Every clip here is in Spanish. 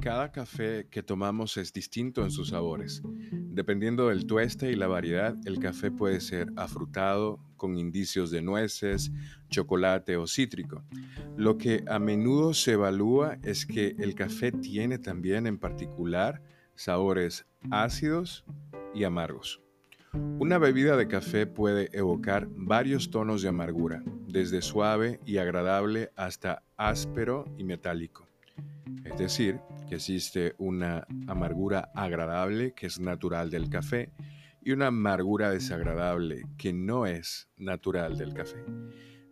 cada café que tomamos es distinto en sus sabores. Dependiendo del tueste y la variedad, el café puede ser afrutado, con indicios de nueces, chocolate o cítrico. Lo que a menudo se evalúa es que el café tiene también en particular sabores ácidos y amargos. Una bebida de café puede evocar varios tonos de amargura, desde suave y agradable hasta áspero y metálico. Es decir, que existe una amargura agradable que es natural del café y una amargura desagradable que no es natural del café.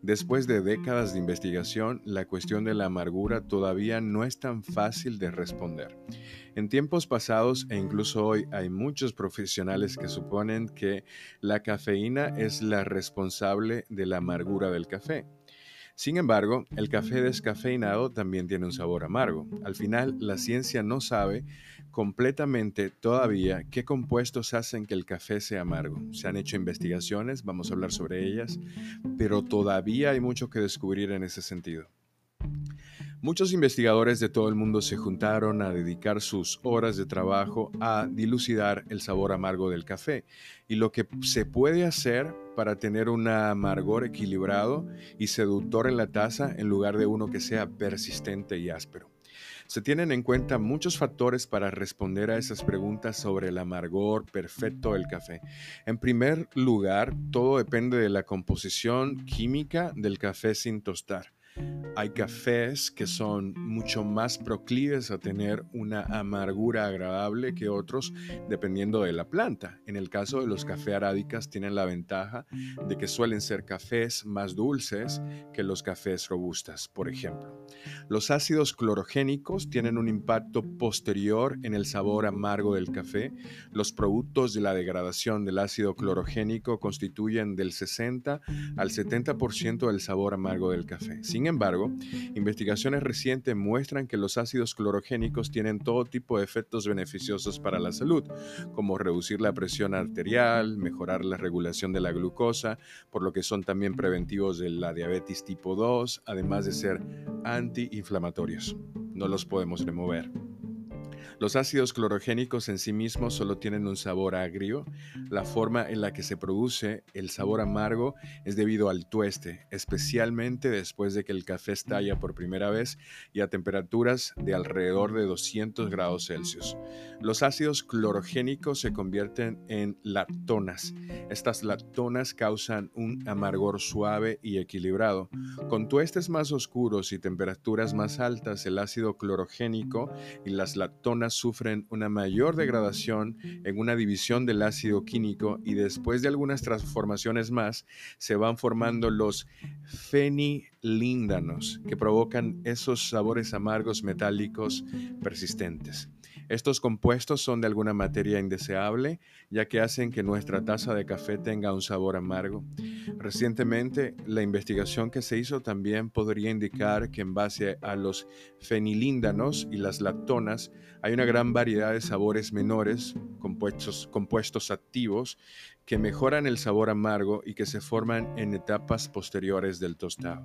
Después de décadas de investigación, la cuestión de la amargura todavía no es tan fácil de responder. En tiempos pasados e incluso hoy hay muchos profesionales que suponen que la cafeína es la responsable de la amargura del café. Sin embargo, el café descafeinado también tiene un sabor amargo. Al final, la ciencia no sabe completamente todavía qué compuestos hacen que el café sea amargo. Se han hecho investigaciones, vamos a hablar sobre ellas, pero todavía hay mucho que descubrir en ese sentido. Muchos investigadores de todo el mundo se juntaron a dedicar sus horas de trabajo a dilucidar el sabor amargo del café y lo que se puede hacer para tener un amargor equilibrado y seductor en la taza en lugar de uno que sea persistente y áspero. Se tienen en cuenta muchos factores para responder a esas preguntas sobre el amargor perfecto del café. En primer lugar, todo depende de la composición química del café sin tostar. Hay cafés que son mucho más proclives a tener una amargura agradable que otros dependiendo de la planta. En el caso de los café arábicas tienen la ventaja de que suelen ser cafés más dulces que los cafés robustas, por ejemplo. Los ácidos clorogénicos tienen un impacto posterior en el sabor amargo del café. Los productos de la degradación del ácido clorogénico constituyen del 60 al 70% del sabor amargo del café. Sin sin embargo, investigaciones recientes muestran que los ácidos clorogénicos tienen todo tipo de efectos beneficiosos para la salud, como reducir la presión arterial, mejorar la regulación de la glucosa, por lo que son también preventivos de la diabetes tipo 2, además de ser antiinflamatorios. No los podemos remover. Los ácidos clorogénicos en sí mismos solo tienen un sabor agrio. La forma en la que se produce el sabor amargo es debido al tueste, especialmente después de que el café estalla por primera vez y a temperaturas de alrededor de 200 grados Celsius. Los ácidos clorogénicos se convierten en lactonas. Estas lactonas causan un amargor suave y equilibrado. Con tuestes más oscuros y temperaturas más altas, el ácido clorogénico y las lactonas sufren una mayor degradación en una división del ácido químico y después de algunas transformaciones más se van formando los fenilíndanos que provocan esos sabores amargos metálicos persistentes. Estos compuestos son de alguna materia indeseable, ya que hacen que nuestra taza de café tenga un sabor amargo. Recientemente, la investigación que se hizo también podría indicar que en base a los fenilíndanos y las lactonas hay una gran variedad de sabores menores, compuestos, compuestos activos, que mejoran el sabor amargo y que se forman en etapas posteriores del tostado.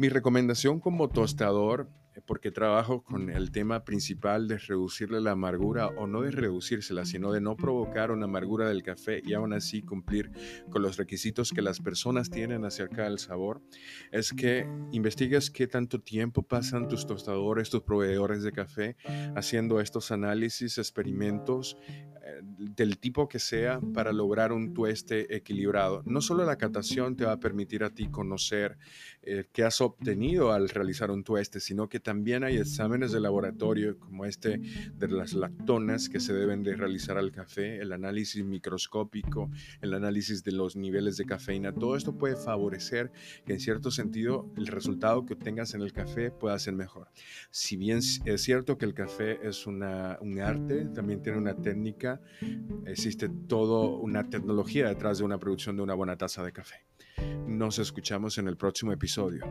Mi recomendación como tostador porque trabajo con el tema principal de reducirle la amargura o no de reducírsela, sino de no provocar una amargura del café y aún así cumplir con los requisitos que las personas tienen acerca del sabor, es que investigues qué tanto tiempo pasan tus tostadores, tus proveedores de café haciendo estos análisis, experimentos, del tipo que sea para lograr un tueste equilibrado. No solo la catación te va a permitir a ti conocer eh, qué has obtenido al realizar un tueste, sino que también hay exámenes de laboratorio como este de las lactonas que se deben de realizar al café, el análisis microscópico, el análisis de los niveles de cafeína. Todo esto puede favorecer que en cierto sentido el resultado que obtengas en el café pueda ser mejor. Si bien es cierto que el café es una, un arte, también tiene una técnica existe toda una tecnología detrás de una producción de una buena taza de café. Nos escuchamos en el próximo episodio.